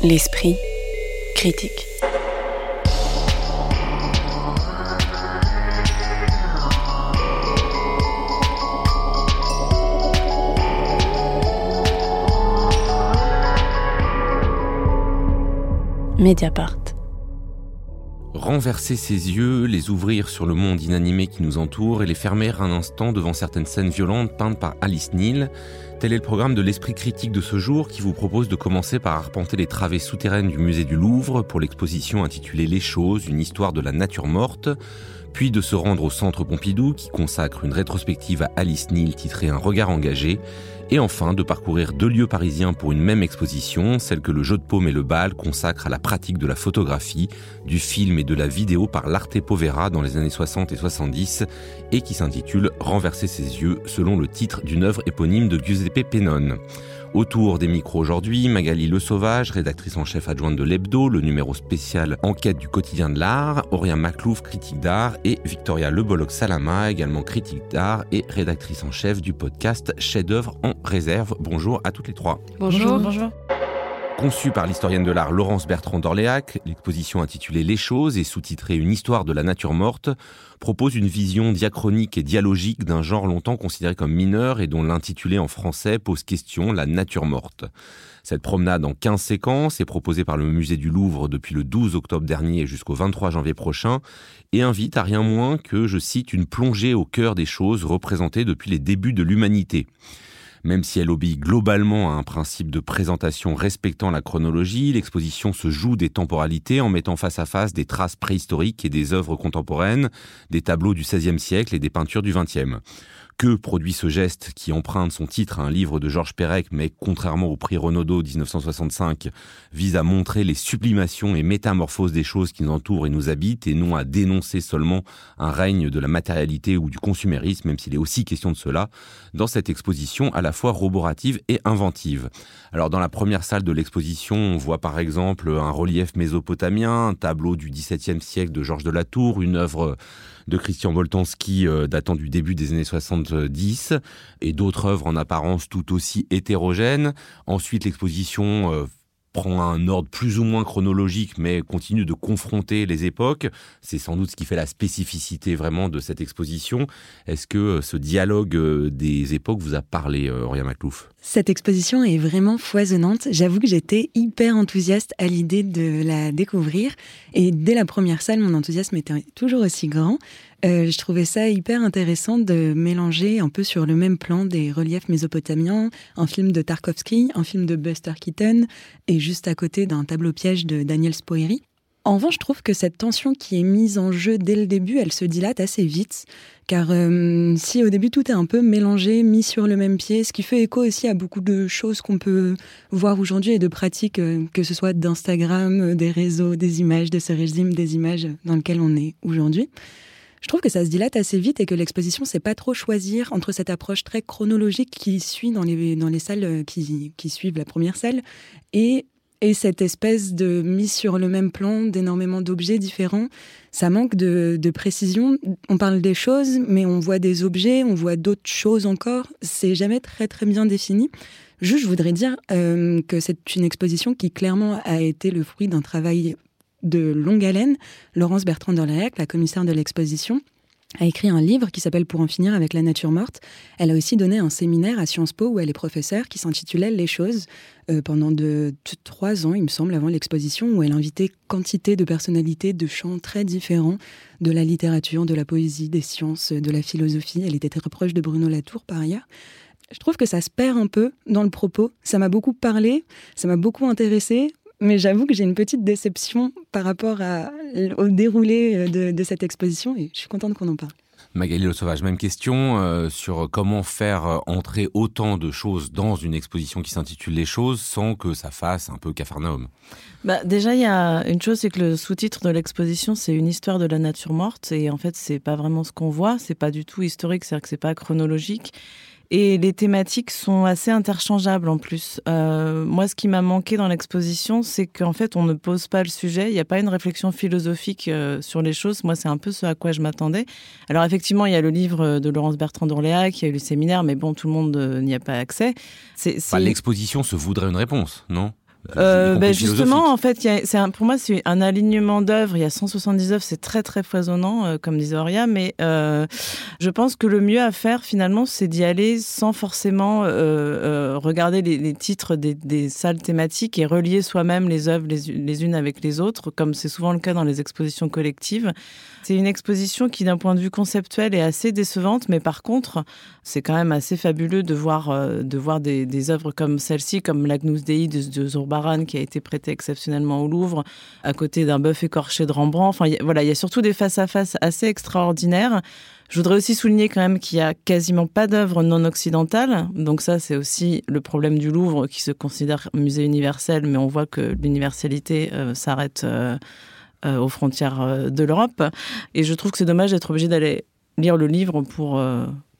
L'esprit critique. Mediapart. Renverser ses yeux, les ouvrir sur le monde inanimé qui nous entoure et les fermer un instant devant certaines scènes violentes peintes par Alice Neal, tel est le programme de l'esprit critique de ce jour qui vous propose de commencer par arpenter les travées souterraines du musée du Louvre pour l'exposition intitulée Les choses, une histoire de la nature morte, puis de se rendre au centre Pompidou qui consacre une rétrospective à Alice Neal titrée Un regard engagé, et enfin de parcourir deux lieux parisiens pour une même exposition, celle que le jeu de paume et le bal consacrent à la pratique de la photographie, du film et de la vidéo par l'Arte Povera dans les années 60 et 70, et qui s'intitule Renverser ses yeux selon le titre d'une œuvre éponyme de Giuseppe Pennone. Autour des micros aujourd'hui, Magali Le Sauvage, rédactrice en chef adjointe de l'Hebdo, le numéro spécial Enquête du quotidien de l'art, Aurélien Maclouf, critique d'art, et Victoria Lebolog Salama, également critique d'art et rédactrice en chef du podcast Chef-d'œuvre en réserve. Bonjour à toutes les trois. Bonjour. Bonjour. Conçue par l'historienne de l'art Laurence Bertrand d'Orléac, l'exposition intitulée Les choses et sous-titrée Une histoire de la nature morte propose une vision diachronique et dialogique d'un genre longtemps considéré comme mineur et dont l'intitulé en français pose question la nature morte. Cette promenade en 15 séquences est proposée par le musée du Louvre depuis le 12 octobre dernier jusqu'au 23 janvier prochain et invite à rien moins que, je cite, une plongée au cœur des choses représentées depuis les débuts de l'humanité. Même si elle obéit globalement à un principe de présentation respectant la chronologie, l'exposition se joue des temporalités en mettant face à face des traces préhistoriques et des œuvres contemporaines, des tableaux du XVIe siècle et des peintures du XXe que produit ce geste qui emprunte son titre à un livre de Georges Perec, mais contrairement au prix Renaudot 1965, vise à montrer les sublimations et métamorphoses des choses qui nous entourent et nous habitent, et non à dénoncer seulement un règne de la matérialité ou du consumérisme, même s'il est aussi question de cela, dans cette exposition à la fois roborative et inventive. Alors dans la première salle de l'exposition, on voit par exemple un relief mésopotamien, un tableau du XVIIe siècle de Georges de la Tour, une œuvre de Christian Boltanski euh, datant du début des années 70 et d'autres œuvres en apparence tout aussi hétérogènes. Ensuite, l'exposition euh, prend un ordre plus ou moins chronologique, mais continue de confronter les époques. C'est sans doute ce qui fait la spécificité vraiment de cette exposition. Est-ce que euh, ce dialogue euh, des époques vous a parlé, euh, Auria Maclouf? Cette exposition est vraiment foisonnante. J'avoue que j'étais hyper enthousiaste à l'idée de la découvrir. Et dès la première salle, mon enthousiasme était toujours aussi grand. Euh, je trouvais ça hyper intéressant de mélanger un peu sur le même plan des reliefs mésopotamiens, un film de Tarkovsky, un film de Buster Keaton, et juste à côté d'un tableau piège de Daniel Spoeri. En revanche, je trouve que cette tension qui est mise en jeu dès le début, elle se dilate assez vite, car euh, si au début tout est un peu mélangé, mis sur le même pied, ce qui fait écho aussi à beaucoup de choses qu'on peut voir aujourd'hui et de pratiques, euh, que ce soit d'Instagram, des réseaux, des images, de ce régime des images dans lequel on est aujourd'hui. Je trouve que ça se dilate assez vite et que l'exposition sait pas trop choisir entre cette approche très chronologique qui suit dans les, dans les salles euh, qui, qui suivent la première salle et, et cette espèce de mise sur le même plan d'énormément d'objets différents. Ça manque de, de, précision. On parle des choses, mais on voit des objets, on voit d'autres choses encore. C'est jamais très très bien défini. Juste, je voudrais dire euh, que c'est une exposition qui clairement a été le fruit d'un travail de longue haleine, Laurence Bertrand d'Orléac, la commissaire de l'exposition, a écrit un livre qui s'appelle Pour en finir avec la nature morte. Elle a aussi donné un séminaire à Sciences Po où elle est professeure qui s'intitulait Les choses euh, pendant de, trois ans, il me semble, avant l'exposition, où elle invitait quantité de personnalités de champs très différents, de la littérature, de la poésie, des sciences, de la philosophie. Elle était très proche de Bruno Latour par ailleurs. Je trouve que ça se perd un peu dans le propos. Ça m'a beaucoup parlé, ça m'a beaucoup intéressé, mais j'avoue que j'ai une petite déception par rapport au déroulé de, cette exposition et je suis contente qu'on en parle. Magali Le Sauvage, même question euh, sur comment faire euh, entrer autant de choses dans une exposition qui s'intitule Les choses sans que ça fasse un peu cafarnaum. Bah, déjà, il y a une chose, c'est que le sous-titre de l'exposition, c'est une histoire de la nature morte. Et en fait, c'est pas vraiment ce qu'on voit. C'est pas du tout historique, c'est-à-dire que c'est pas chronologique. Et les thématiques sont assez interchangeables en plus. Euh, moi, ce qui m'a manqué dans l'exposition, c'est qu'en fait, on ne pose pas le sujet. Il n'y a pas une réflexion philosophique euh, sur les choses. Moi, c'est un peu ce à quoi je m'attendais. Alors, effectivement, il y a le livre de Laurence Bertrand d'Orléac, il y a eu le séminaire, mais bon, tout le monde euh, n'y a pas accès. L'exposition se voudrait une réponse, non? Euh, ben justement, en fait, c'est pour moi, c'est un alignement d'œuvres. Il y a 170 œuvres, c'est très très foisonnant, euh, comme disait Auria, mais euh, je pense que le mieux à faire finalement, c'est d'y aller sans forcément euh, regarder les, les titres des, des, salles thématiques et relier soi-même les œuvres les, les, unes avec les autres, comme c'est souvent le cas dans les expositions collectives. C'est une exposition qui, d'un point de vue conceptuel, est assez décevante, mais par contre, c'est quand même assez fabuleux de voir, de voir des, œuvres comme celle-ci, comme l'Agnus Dei de, de Zurbaran, qui a été prêté exceptionnellement au Louvre, à côté d'un bœuf écorché de Rembrandt. Enfin, voilà, il y a surtout des face-à-face assez extraordinaires. Je voudrais aussi souligner quand même qu'il y a quasiment pas d'œuvres non occidentales. Donc ça, c'est aussi le problème du Louvre qui se considère musée universel, mais on voit que l'universalité euh, s'arrête euh, euh, aux frontières de l'Europe. Et je trouve que c'est dommage d'être obligé d'aller lire le livre pour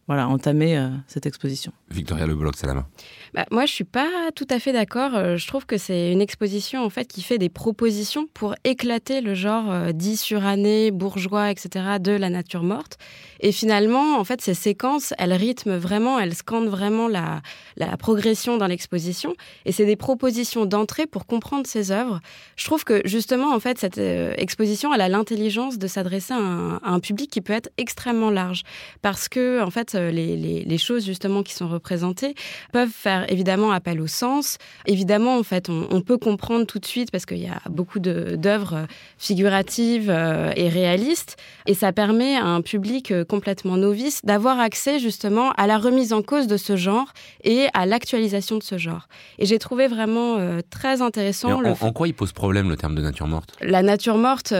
voilà, entamer euh, cette exposition. Victoria Le Bloc, c'est la main. Bah, moi, je suis pas tout à fait d'accord. Euh, je trouve que c'est une exposition en fait qui fait des propositions pour éclater le genre euh, dit suranné, bourgeois, etc. de la nature morte. Et finalement, en fait, ces séquences, elles rythment vraiment, elles scandent vraiment la, la progression dans l'exposition. Et c'est des propositions d'entrée pour comprendre ces œuvres. Je trouve que justement, en fait, cette exposition, elle a l'intelligence de s'adresser à, à un public qui peut être extrêmement large, parce que en fait euh, les, choses justement qui sont représentées peuvent faire évidemment appel au sens. Évidemment, en fait, on, peut comprendre tout de suite parce qu'il y a beaucoup d'œuvres figuratives euh, et réalistes, et ça permet à un public euh, complètement novice d'avoir accès justement à la remise en cause de ce genre et à l'actualisation de ce genre. Et j'ai trouvé vraiment très intéressant. En, en, quoi il pose problème le terme de nature morte? La nature morte,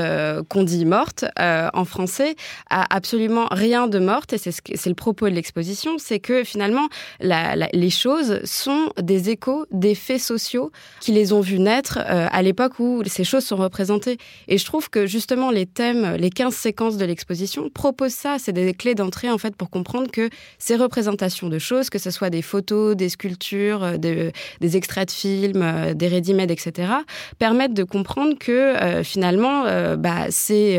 qu'on dit morte en français, a absolument rien de morte, et c'est le propos de l'exposition, c'est que finalement, les choses sont des échos des faits sociaux qui les ont vus naître euh, à l'époque où ces choses sont représentées. Et je trouve que justement, les thèmes, les 15 séquences de l'exposition proposent ça. C'est des clés d'entrée, en fait, pour comprendre que ces représentations de choses, que ce soit des photos, des sculptures, euh, des extraits de films, euh, des ready etc., permettent de comprendre que finalement, bah, ces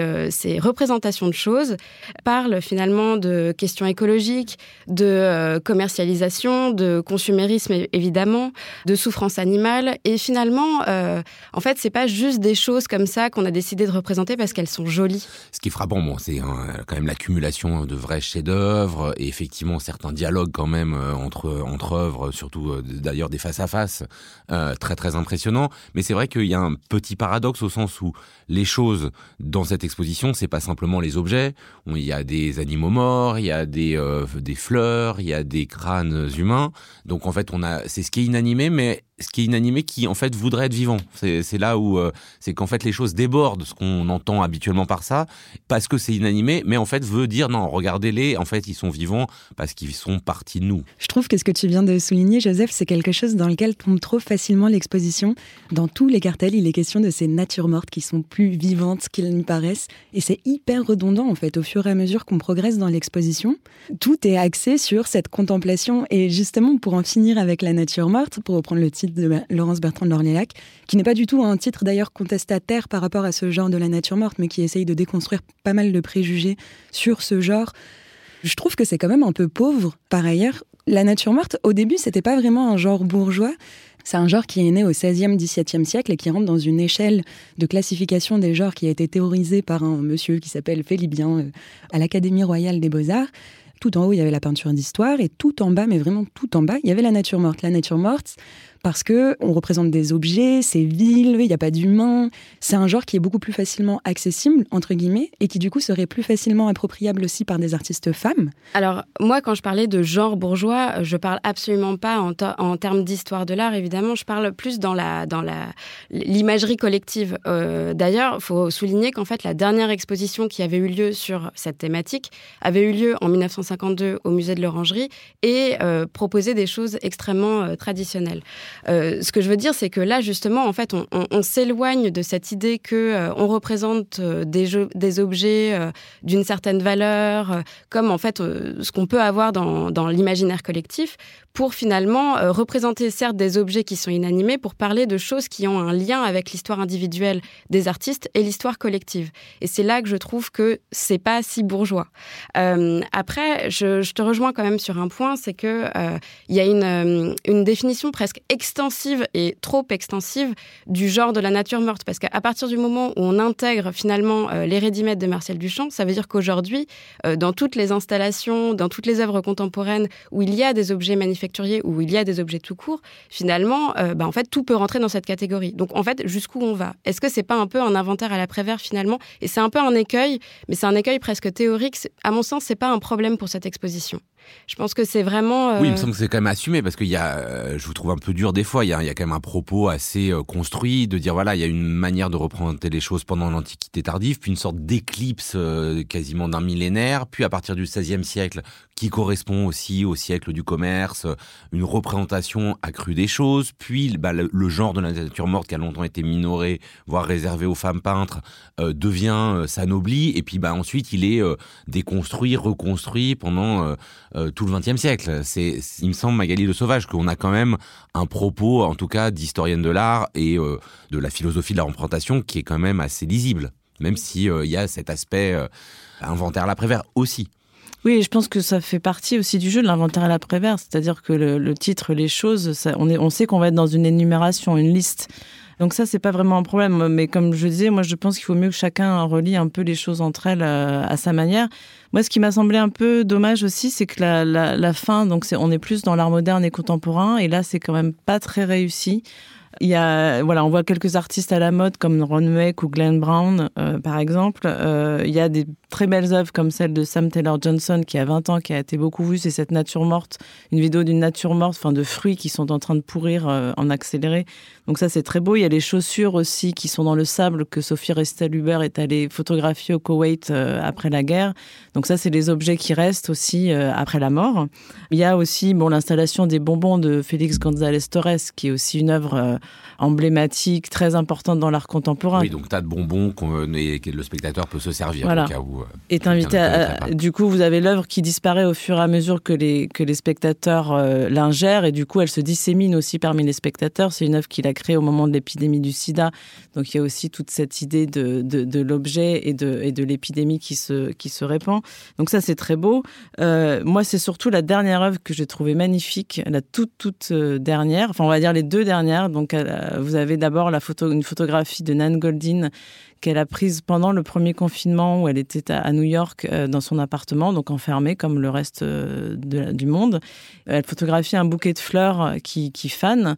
représentations de choses parlent finalement de questions écologiques, de euh, commercialisation, de consumérisme évidemment, de souffrance animale. Et finalement, euh, en fait, c'est pas juste des choses comme ça qu'on a décidé de représenter parce qu'elles sont jolies. Ce qui est frappant, bon, c'est quand même l'accumulation de vrais chefs-d'œuvre et effectivement certains dialogues quand même euh, entre entre œuvres, surtout d'ailleurs des face à face, très très impressionnants. Mais c'est vrai qu'il y a un petit paradoxe au sens où les choses dans cette exposition, c'est pas simplement les objets. Il y a des animaux morts, il y a des des fleurs, il y a des crânes humains. Donc en fait, on a, c'est ce qui est inanimé, mais ce qui est inanimé qui en fait voudrait être vivant. C'est là où euh, c'est qu'en fait les choses débordent ce qu'on entend habituellement par ça, parce que c'est inanimé, mais en fait veut dire non, regardez-les, en fait ils sont vivants parce qu'ils sont partis de nous. Je trouve que ce que tu viens de souligner, Joseph, c'est quelque chose dans lequel tombe trop facilement l'exposition. Dans tous les cartels, il est question de ces natures mortes qui sont plus vivantes qu'ils n'y paraissent, et c'est hyper redondant en fait au fur et à mesure qu'on progresse dans l'exposition. Tout est axé sur cette contemplation, et justement pour en finir avec la nature morte, pour reprendre le titre de Laurence Bertrand de l'Orléac, qui n'est pas du tout un titre d'ailleurs contestataire par rapport à ce genre de la nature morte, mais qui essaye de déconstruire pas mal de préjugés sur ce genre. Je trouve que c'est quand même un peu pauvre. Par ailleurs, la nature morte, au début, c'était pas vraiment un genre bourgeois. C'est un genre qui est né au XVIe, XVIIe siècle et qui rentre dans une échelle de classification des genres qui a été théorisée par un monsieur qui s'appelle Philibien euh, à l'Académie royale des beaux-arts. Tout en haut, il y avait la peinture d'histoire et tout en bas, mais vraiment tout en bas, il y avait la nature morte. La nature morte, parce que on représente des objets, c'est vil, il n'y a pas d'humain. C'est un genre qui est beaucoup plus facilement accessible entre guillemets et qui du coup serait plus facilement appropriable aussi par des artistes femmes. Alors moi, quand je parlais de genre bourgeois, je parle absolument pas en, termes d'histoire de l'art. Évidemment, je parle plus dans la dans l'imagerie collective. Euh, D'ailleurs, il faut souligner qu'en fait, la dernière exposition qui avait eu lieu sur cette thématique avait eu lieu en 1952 au musée de l'Orangerie et euh, proposait des choses extrêmement euh, traditionnelles. Euh, ce que je veux dire, c'est que là, justement, en fait, on, s'éloigne de cette idée que euh, on représente euh, des, objets d'une certaine valeur, comme en fait ce qu'on peut avoir dans l'imaginaire collectif, pour finalement représenter certes des objets qui sont inanimés, pour parler de choses qui ont un lien avec l'histoire individuelle des artistes et l'histoire collective. Et c'est là que je trouve que c'est pas si bourgeois. Après, je, te rejoins quand même sur un point, c'est que il y a une, une définition presque extensive et trop extensive du genre de la nature morte. Parce qu'à partir du moment où on intègre finalement euh, les rédimètres de Marcel Duchamp, ça veut dire qu'aujourd'hui, euh, dans toutes les installations, dans toutes les œuvres contemporaines où il y a des objets manufacturiers, où il y a des objets tout court, finalement, euh, bah, en fait, tout peut rentrer dans cette catégorie. Donc, en fait, jusqu'où on va? Est-ce que c'est pas un peu un inventaire à la Prévert finalement? Et c'est un peu un écueil, mais c'est un écueil presque théorique. À mon sens, c'est pas un problème pour cette exposition. Je pense que c'est vraiment. Oui, il me semble que c'est quand même assumé parce qu'il y a, je vous trouve un peu dur des fois. Il y a, y a quand même un propos assez construit de dire voilà, il y a une manière de représenter les choses pendant l'Antiquité tardive, puis une sorte d'éclipse quasiment d'un millénaire, puis à partir du XVIe siècle, qui correspond aussi au siècle du commerce, une représentation accrue des choses, puis bah, le, genre de la nature morte qui a longtemps été minoré, voire réservé aux femmes peintres, euh, devient euh, s'anoblit, et puis bah, ensuite il est euh, déconstruit, reconstruit pendant tout le XXe siècle. C'est, il me semble, Magali de Sauvage, qu'on a quand même un propos, en tout cas, d'historienne de l'art et de la philosophie de la représentation qui est quand même assez lisible, même s'il y a cet aspect inventaire l'après-vert aussi. Oui, je pense que ça fait partie aussi du jeu de l'inventaire à l'après-vert, c'est-à-dire que le, titre, les choses, on, est, on sait qu'on va être dans une énumération, une liste. Donc ça, c'est pas vraiment un problème. Mais comme je disais, moi, je pense qu'il faut mieux que chacun relie un peu les choses entre elles euh, à sa manière. Moi, ce qui m'a semblé un peu dommage aussi, c'est que la, la, la fin, donc on est plus dans l'art moderne et contemporain, et là, c'est quand même pas très réussi. Il y a, voilà, on voit quelques artistes à la mode comme Ron Weck ou Glenn Brown, euh, par exemple. Euh, il y a des très belles œuvres comme celle de Sam Taylor Johnson qui a 20 ans, qui a été beaucoup vue. C'est cette nature morte, une vidéo d'une nature morte, enfin de fruits qui sont en train de pourrir euh, en accéléré. Donc ça, c'est très beau. Il y a les chaussures aussi qui sont dans le sable que Sophie Restel-Huber est allée photographier au Koweït après la guerre. Donc ça, c'est les objets qui restent aussi après la mort. Il y a aussi bon l'installation des bonbons de Félix González Torres, qui est aussi une œuvre emblématique, très importante dans l'art contemporain. Oui, donc tas de bonbons que le spectateur peut se servir voilà. au cas où. Euh, est invité à, du coup, vous avez l'œuvre qui disparaît au fur et à mesure que les, que les spectateurs euh, l'ingèrent et du coup, elle se dissémine aussi parmi les spectateurs. C'est une œuvre qu'il a créée au moment de l'épidémie du sida. Donc, il y a aussi toute cette idée de, de, de l'objet et de, et de l'épidémie qui se, qui se répand. Donc, ça, c'est très beau. Euh, moi, c'est surtout la dernière œuvre que j'ai trouvée magnifique, la toute, toute dernière. Enfin, on va dire les deux dernières. Donc, euh, vous avez d'abord une photographie de Nan Goldin qu'elle a prise pendant le premier confinement où elle était à, New York euh, dans son appartement, donc enfermée comme le reste euh, du monde. Elle photographie un bouquet de fleurs qui, qui fane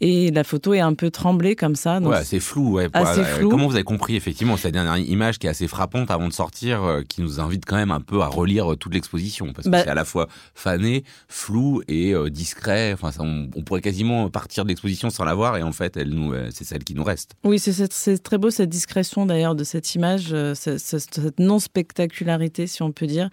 et la photo est un peu tremblée comme ça. Donc ouais, c'est flou, ouais. Assez flou. Comment vous avez compris effectivement cette dernière image qui est assez frappante avant de sortir, euh, qui nous invite quand même un peu à relire euh, toute l'exposition? Parce que bah c'est à la fois fané, flou et euh, discret. Enfin, ça, on, pourrait quasiment partir de l'exposition sans la voir et en fait, elle nous, c'est celle qui nous reste. Oui, c'est très beau cette discrétion d'ailleurs de cette image, cette, cette non spectacularité si on peut dire.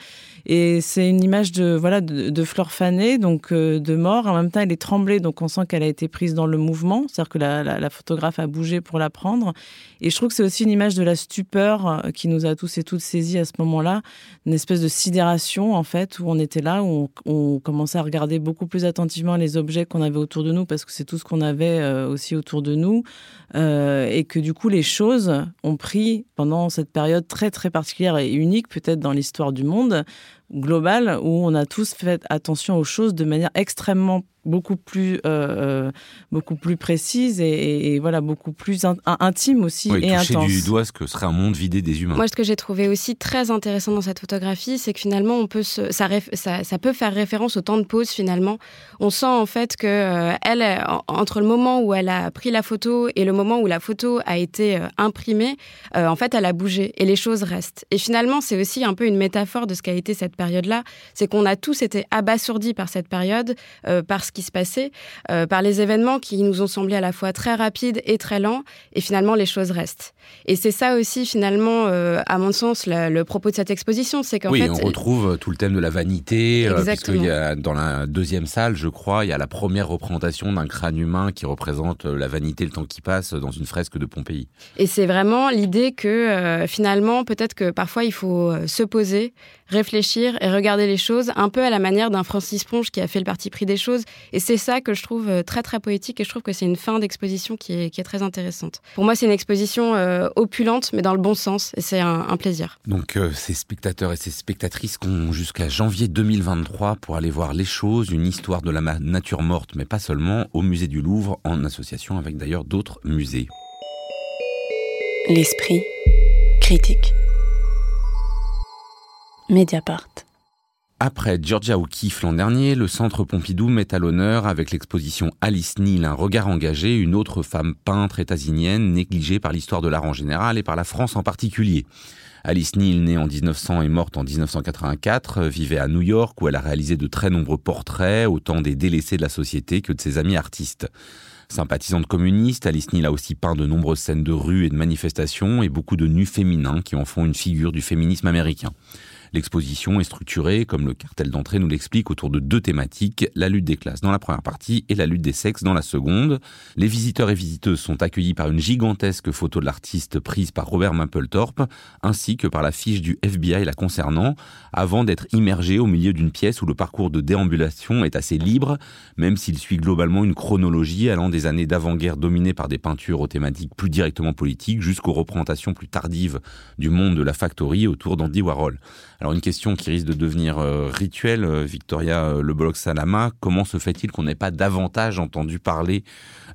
Et c'est une image de voilà de, de fleurs fanées, donc de mort. En même temps, elle est tremblée, donc on sent qu'elle a été prise dans le mouvement, c'est-à-dire que la, photographe a bougé pour la prendre. Et je trouve que c'est aussi une image de la stupeur euh, qui nous a tous et toutes saisis à ce moment-là, une espèce de sidération en fait, où on était là, où on, commençait à regarder beaucoup plus attentivement les objets qu'on avait autour de nous, parce que c'est tout ce qu'on avait euh, aussi autour de nous, euh, et que du coup les choses ont pris pendant cette période très très particulière et unique peut-être dans l'histoire du monde global, où on a tous fait attention aux choses de manière extrêmement beaucoup plus euh, euh, beaucoup plus précise et, voilà beaucoup plus intime aussi oui, et toucher intense. du doigt ce que serait un monde vidé des humains. Moi, ce que j'ai trouvé aussi très intéressant dans cette photographie, c'est que finalement, on peut se, ça, ça, ça, peut faire référence au temps de pause. Finalement, on sent en fait que euh, elle, entre le moment où elle a pris la photo et le moment où la photo a été imprimée, en fait, elle a bougé et les choses restent. Et finalement, c'est aussi un peu une métaphore de ce qu'a été cette période-là, c'est qu'on a tous été abasourdis par cette période parce qui se passait, euh, par les événements qui nous ont semblé à la fois très rapides et très lents, et finalement les choses restent. Et c'est ça aussi finalement, euh, à mon sens, le propos de cette exposition, c'est qu'en oui, fait, on retrouve euh, tout le thème de la vanité, puisque y a, dans la deuxième salle, je crois, il y a la première représentation d'un crâne humain qui représente la vanité, le temps qui passe dans une fresque de Pompéi. Et c'est vraiment l'idée que finalement, peut-être que parfois il faut se poser, réfléchir et regarder les choses un peu à la manière d'un Francis Ponge qui a fait le parti pris des choses. Et c'est ça que je trouve euh, très très poétique et je trouve que c'est une fin d'exposition qui est, qui est, très intéressante. Pour moi, c'est une exposition euh, opulente, mais dans le bon sens, et c'est un, un, plaisir. Donc euh, ces spectateurs et ces spectatrices qui ont jusqu'à janvier 2023 pour aller voir les choses, une histoire de la nature morte, mais pas seulement, au musée du Louvre, en association avec d'ailleurs d'autres musées. L'esprit critique. Mediapart. Après Georgia O'Keeffe l'an dernier, le Centre Pompidou met à l'honneur avec l'exposition Alice Neal, un regard engagé, une autre femme peintre états-unienne négligée par l'histoire de l'art en général et par la France en particulier. Alice Neal, née en 1900 et morte en 1984, vivait à New York où elle a réalisé de très nombreux portraits, autant des délaissés de la société que de ses amis artistes. Sympathisante communiste, Alice Neal a aussi peint de nombreuses scènes de rue et de manifestations et beaucoup de nus féminins qui en font une figure du féminisme américain. L'exposition est structurée, comme le cartel d'entrée nous l'explique, autour de deux thématiques, la lutte des classes dans la première partie et la lutte des sexes dans la seconde. Les visiteurs et visiteuses sont accueillis par une gigantesque photo de l'artiste prise par Robert Mapplethorpe, ainsi que par la fiche du FBI la concernant, avant d'être immergés au milieu d'une pièce où le parcours de déambulation est assez libre, même s'il suit globalement une chronologie allant des années d'avant-guerre dominées par des peintures aux thématiques plus directement politiques jusqu'aux représentations plus tardives du monde de la factory autour d'Andy Warhol. Alors une question qui risque de devenir euh, rituelle, euh, Victoria euh, Le Bolloc Salama, comment se fait-il qu'on n'ait pas davantage entendu parler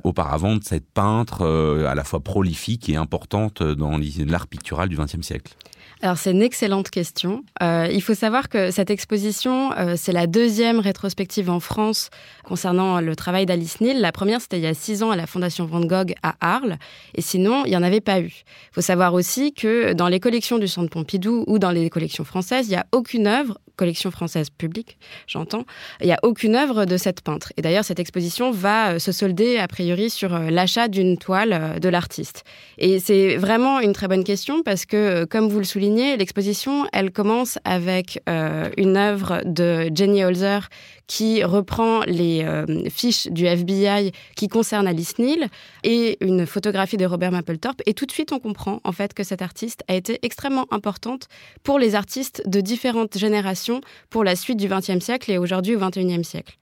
auparavant de cette peintre à la fois prolifique et importante dans l'art pictural du XXe siècle? Alors c'est une excellente question. Il faut savoir que cette exposition, c'est la deuxième rétrospective en France concernant le travail d'Alice Neal. La première, c'était il y a six ans à la Fondation Van Gogh à Arles, et sinon, il n'y en avait pas eu. Il faut savoir aussi que dans les collections du Centre Pompidou ou dans les collections françaises, il n'y a aucune œuvre collection française publique, j'entends, il n'y a aucune œuvre de cette peintre. Et d'ailleurs, cette exposition va euh, se solder a priori sur l'achat d'une toile de l'artiste. Et c'est vraiment une très bonne question parce que, comme vous le soulignez, l'exposition, elle commence avec euh, une œuvre de Jenny Holzer qui reprend les euh, fiches du FBI qui concernent Alice Neal et une photographie de Robert Mapplethorpe. Et tout de suite, on comprend en fait que cette artiste a été extrêmement importante pour les artistes de différentes générations pour la suite du XXe siècle et aujourd'hui au XXIe siècle.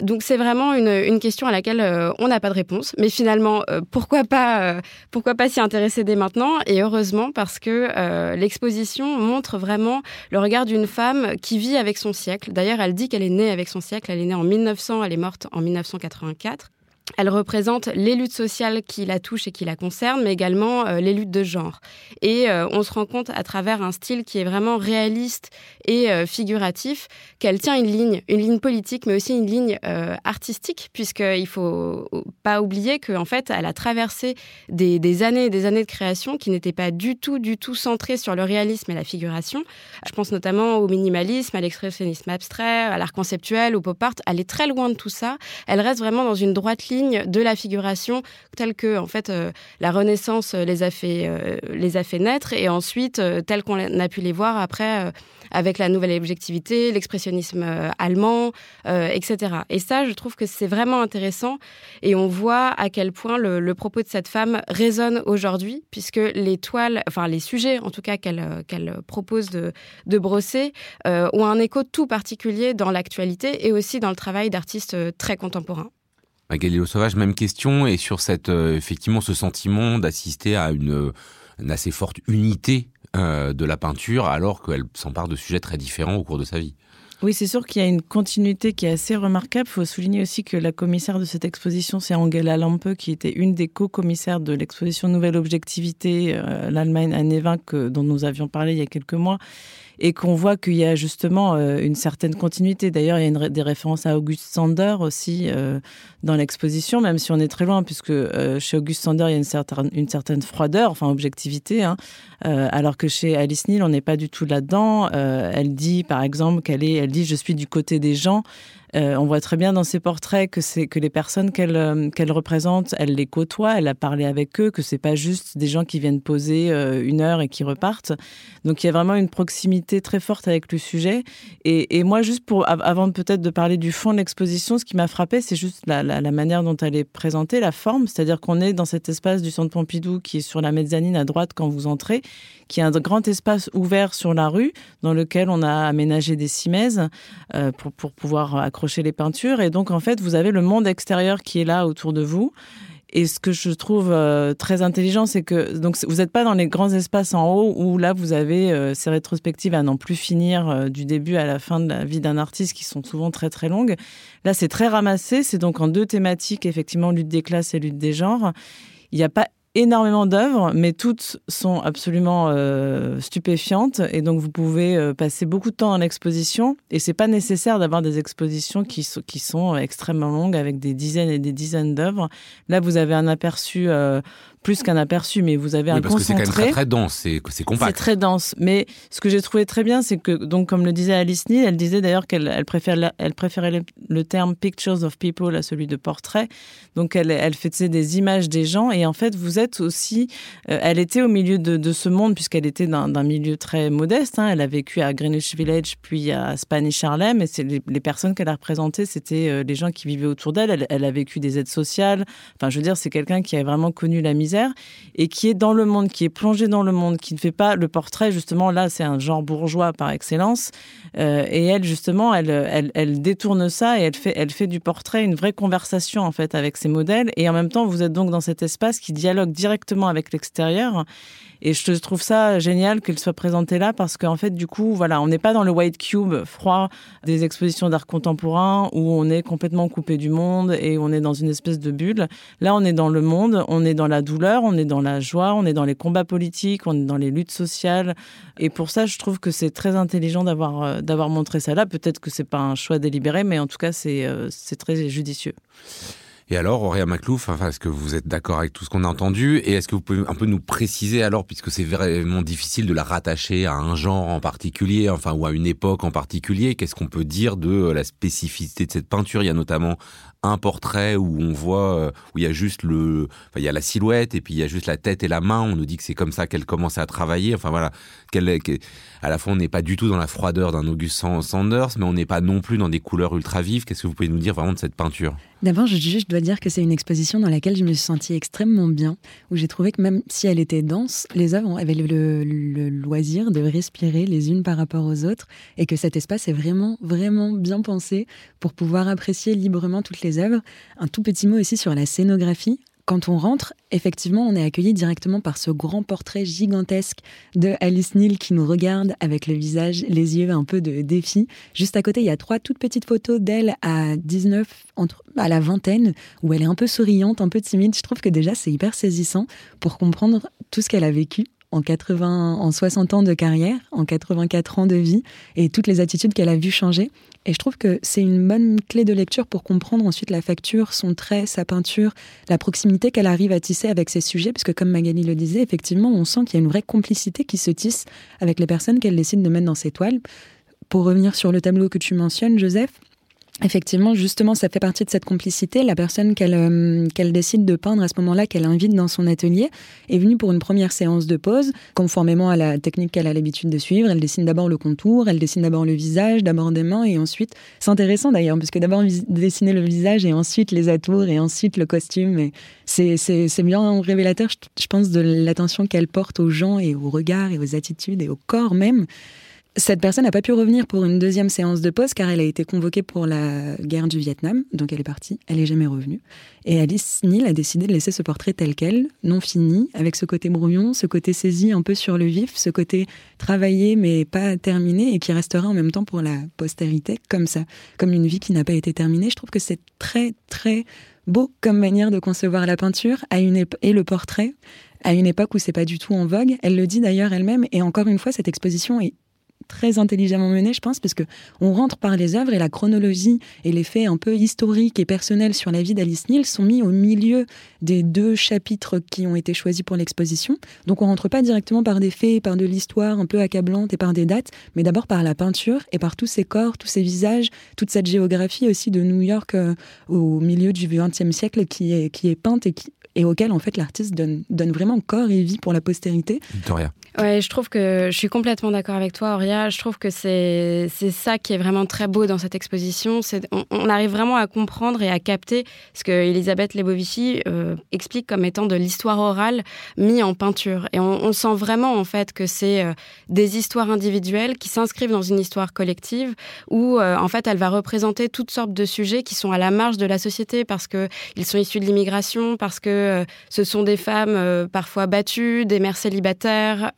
Donc c'est vraiment une, question à laquelle euh, on n'a pas de réponse. Mais finalement, euh, pourquoi pas, pourquoi pas s'y intéresser dès maintenant? Et heureusement parce que l'exposition montre vraiment le regard d'une femme qui vit avec son siècle. D'ailleurs, elle dit qu'elle est née avec son siècle elle est née en 1900, elle est morte en 1984. Elle représente les luttes sociales qui la touchent et qui la concernent, mais également euh, les luttes de genre. Et euh, on se rend compte à travers un style qui est vraiment réaliste et euh, figuratif qu'elle tient une ligne, une ligne politique, mais aussi une ligne artistique, puisqu'il faut pas oublier qu'en fait, elle a traversé des, des, années et des années de création qui n'étaient pas du tout, du tout centrées sur le réalisme et la figuration. Je pense notamment au minimalisme, à l'expressionnisme abstrait, à l'art conceptuel, au pop art. Elle est très loin de tout ça. Elle reste vraiment dans une droite ligne de la figuration telle que en fait euh, la Renaissance les a fait euh, les a fait naître et ensuite euh, telle qu'on a pu les voir après avec la nouvelle objectivité, l'expressionnisme allemand, etc. Et ça, je trouve que c'est vraiment intéressant et on voit à quel point le, propos de cette femme résonne aujourd'hui, puisque les toiles, enfin les sujets en tout cas qu'elle qu'elle propose de, de brosser, ont un écho tout particulier dans l'actualité et aussi dans le travail d'artistes très contemporains. Galileo Sauvage, même question, et sur cette, euh, effectivement ce sentiment d'assister à une, assez forte unité euh, de la peinture, alors qu'elle s'empare de sujets très différents au cours de sa vie. Oui, c'est sûr qu'il y a une continuité qui est assez remarquable. Il faut souligner aussi que la commissaire de cette exposition, c'est Angela Lampe, qui était une des co-commissaires de l'exposition Nouvelle Objectivité, euh, l'Allemagne année 20, dont nous avions parlé il y a quelques mois et qu'on voit qu'il y a justement euh, une certaine continuité. D'ailleurs, il y a des références à Auguste Sander aussi euh, dans l'exposition, même si on est très loin, puisque euh, chez Auguste Sander, il y a une certaine, une certaine froideur, enfin objectivité, hein, alors que chez Alice Neal, on n'est pas du tout là-dedans. elle dit, par exemple, qu'elle est, elle dit, je suis du côté des gens. Euh, on voit très bien dans ses portraits que c'est que les personnes qu'elle euh, qu'elle représente, elle les côtoie, elle a parlé avec eux, que c'est pas juste des gens qui viennent poser euh, une heure et qui repartent. Donc il y a vraiment une proximité très forte avec le sujet. Et, moi, juste pour avant peut-être de parler du fond de l'exposition, ce qui m'a frappé, c'est juste la, la, manière dont elle est présentée, la forme, c'est-à-dire qu'on est dans cet espace du Centre Pompidou qui est sur la mezzanine à droite quand vous entrez, qui est un grand espace ouvert sur la rue dans lequel on a aménagé des cimaises pour, pour pouvoir accrocher les peintures. Et donc, en fait, vous avez le monde extérieur qui est là autour de vous. Et ce que je trouve euh, très intelligent, c'est que donc vous n'êtes pas dans les grands espaces en haut où là vous avez euh, ces rétrospectives à n'en plus finir euh, du début à la fin de la vie d'un artiste qui sont souvent très très longues. Là, c'est très ramassé. C'est donc en deux thématiques effectivement lutte des classes et lutte des genres. Il n'y a pas énormément d'œuvres, mais toutes sont absolument euh, stupéfiantes. Et donc, vous pouvez euh, passer beaucoup de temps en exposition. Et c'est pas nécessaire d'avoir des expositions qui, qui sont extrêmement longues avec des dizaines et des dizaines d'œuvres. Là, vous avez un aperçu euh, plus qu'un aperçu, mais vous avez oui, un parce concentré. que c'est quand même très, très dense, c'est, c'est compact. C'est très dense. Mais ce que j'ai trouvé très bien, c'est que, donc, comme le disait Alice Neal, elle disait d'ailleurs qu'elle elle préfère, elle préférait le, le, terme pictures of people à celui de portrait. Donc, elle, elle faisait des images des gens. Et en fait, vous êtes aussi, euh, elle était au milieu de, de ce monde, puisqu'elle était d'un, milieu très modeste. Hein. Elle a vécu à Greenwich Village, puis à Spanish Harlem. Et c'est les, les personnes qu'elle a représentées, c'était euh, les gens qui vivaient autour d'elle. Elle, elle a vécu des aides sociales. Enfin, je veux dire, c'est quelqu'un qui a vraiment connu la misère et qui est dans le monde, qui est plongé dans le monde, qui ne fait pas le portrait, justement, là, c'est un genre bourgeois par excellence. Euh, et elle, justement, elle, elle, elle, détourne ça et elle fait, elle fait du portrait une vraie conversation, en fait, avec ses modèles. Et en même temps, vous êtes donc dans cet espace qui dialogue directement avec l'extérieur. Et je trouve ça génial qu'elle soit présentée là parce qu'en fait, du coup, voilà, on n'est pas dans le white cube froid des expositions d'art contemporain où on est complètement coupé du monde et on est dans une espèce de bulle. Là, on est dans le monde, on est dans la douleur, on est dans la joie, on est dans les combats politiques, on est dans les luttes sociales. Et pour ça, je trouve que c'est très intelligent d'avoir d'avoir montré ça là. Peut-être que c'est pas un choix délibéré, mais en tout cas, c'est c'est très judicieux. Et alors, Auréa Maclouf, est-ce que vous êtes d'accord avec tout ce qu'on a entendu Et est-ce que vous pouvez un peu nous préciser alors, puisque c'est vraiment difficile de la rattacher à un genre en particulier, enfin, ou à une époque en particulier, qu'est-ce qu'on peut dire de la spécificité de cette peinture? Il y a notamment un portrait où on voit, où il y a juste le, enfin, il y a la silhouette et puis il y a juste la tête et la main. On nous dit que c'est comme ça qu'elle commence à travailler. Enfin voilà, qu'elle, à la fois on n'est pas du tout dans la froideur d'un August Sanders, mais on n'est pas non plus dans des couleurs ultra vives. Qu'est-ce que vous pouvez nous dire vraiment de cette peinture? D'abord, je, dois dire que c'est une exposition dans laquelle je me suis sentie extrêmement bien, où j'ai trouvé que même si elle était dense, les œuvres avaient le, le, le, loisir de respirer les unes par rapport aux autres, et que cet espace est vraiment, vraiment bien pensé pour pouvoir apprécier librement toutes les œuvres. Un tout petit mot aussi sur la scénographie. Quand on rentre, effectivement, on est accueilli directement par ce grand portrait gigantesque de Alice Neal qui nous regarde avec le visage, les yeux un peu de défi. Juste à côté, il y a trois toutes petites photos d'elle à 19, entre, à la vingtaine, où elle est un peu souriante, un peu timide. Je trouve que déjà, c'est hyper saisissant pour comprendre tout ce qu'elle a vécu en 80, en 60 ans de carrière, en 84 ans de vie, et toutes les attitudes qu'elle a vues changer. Et je trouve que c'est une bonne clé de lecture pour comprendre ensuite la facture, son trait, sa peinture, la proximité qu'elle arrive à tisser avec ses sujets, puisque comme Magali le disait, effectivement, on sent qu'il y a une vraie complicité qui se tisse avec les personnes qu'elle décide de mettre dans ses toiles. Pour revenir sur le tableau que tu mentionnes, Joseph, Effectivement, justement, ça fait partie de cette complicité. La personne qu'elle euh, qu'elle décide de peindre à ce moment-là, qu'elle invite dans son atelier, est venue pour une première séance de pose, conformément à la technique qu'elle a l'habitude de suivre. Elle dessine d'abord le contour, elle dessine d'abord le visage, d'abord des mains, et ensuite, c'est intéressant d'ailleurs, parce que d'abord dessiner le visage, et ensuite les atours, et ensuite le costume. C'est bien révélateur, je pense, de l'attention qu'elle porte aux gens, et aux regards, et aux attitudes, et au corps même. Cette personne n'a pas pu revenir pour une deuxième séance de pause car elle a été convoquée pour la guerre du Vietnam, donc elle est partie, elle n'est jamais revenue. Et Alice Neal a décidé de laisser ce portrait tel quel, non fini, avec ce côté brouillon, ce côté saisi un peu sur le vif, ce côté travaillé mais pas terminé et qui restera en même temps pour la postérité comme ça, comme une vie qui n'a pas été terminée. Je trouve que c'est très très beau comme manière de concevoir la peinture à une et le portrait à une époque où c'est pas du tout en vogue. Elle le dit d'ailleurs elle-même et encore une fois cette exposition est très intelligemment menée, je pense, parce que on rentre par les œuvres et la chronologie et les faits un peu historiques et personnels sur la vie d'Alice Neal sont mis au milieu des deux chapitres qui ont été choisis pour l'exposition. Donc on rentre pas directement par des faits, par de l'histoire un peu accablante et par des dates, mais d'abord par la peinture et par tous ces corps, tous ces visages, toute cette géographie aussi de New York euh, au milieu du XXe siècle qui est, peinte et auquel en fait l'artiste donne, donne vraiment corps et vie pour la postérité. Victoria. Ouais, je trouve que je suis complètement d'accord avec toi, Auria. Je trouve que c'est ça qui est vraiment très beau dans cette exposition. On, on, arrive vraiment à comprendre et à capter ce que Elisabeth Lebovici euh, explique comme étant de l'histoire orale mis en peinture. Et on, sent vraiment en fait que c'est euh, des histoires individuelles qui s'inscrivent dans une histoire collective où euh, en fait elle va représenter toutes sortes de sujets qui sont à la marge de la société parce que ils sont issus de l'immigration, parce que ce sont des femmes parfois battues, des mères célibataires